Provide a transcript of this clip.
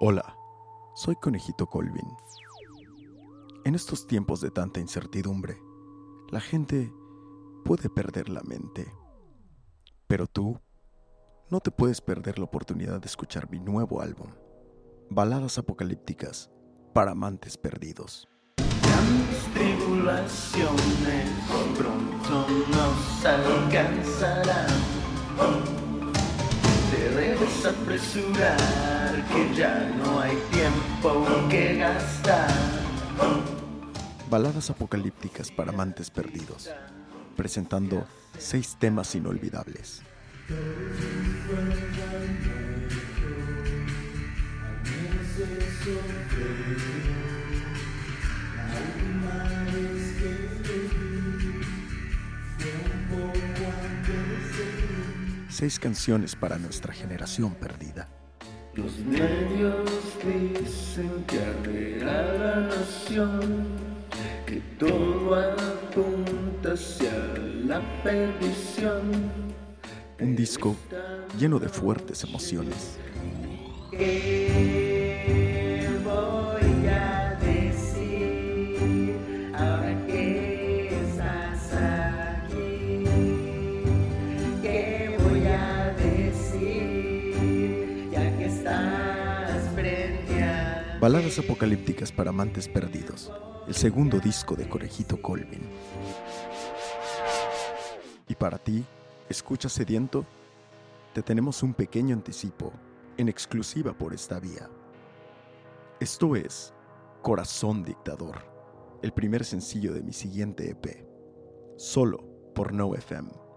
Hola, soy Conejito Colvin. En estos tiempos de tanta incertidumbre, la gente puede perder la mente. Pero tú no te puedes perder la oportunidad de escuchar mi nuevo álbum, Baladas Apocalípticas para Amantes Perdidos. Tribulaciones pronto nos alcanzarán. Te debes apresurar, que ya no hay tiempo que gastar. Baladas apocalípticas para amantes perdidos, presentando seis temas inolvidables. Seis canciones para nuestra generación perdida. Los medios dicen que arderá la nación, que todo apunta hacia la perdición. Un disco lleno de fuertes emociones. ¿Qué Baladas apocalípticas para amantes perdidos. El segundo disco de Conejito Colvin. Y para ti, escucha sediento, te tenemos un pequeño anticipo en exclusiva por esta vía. Esto es Corazón Dictador, el primer sencillo de mi siguiente EP, solo por No FM.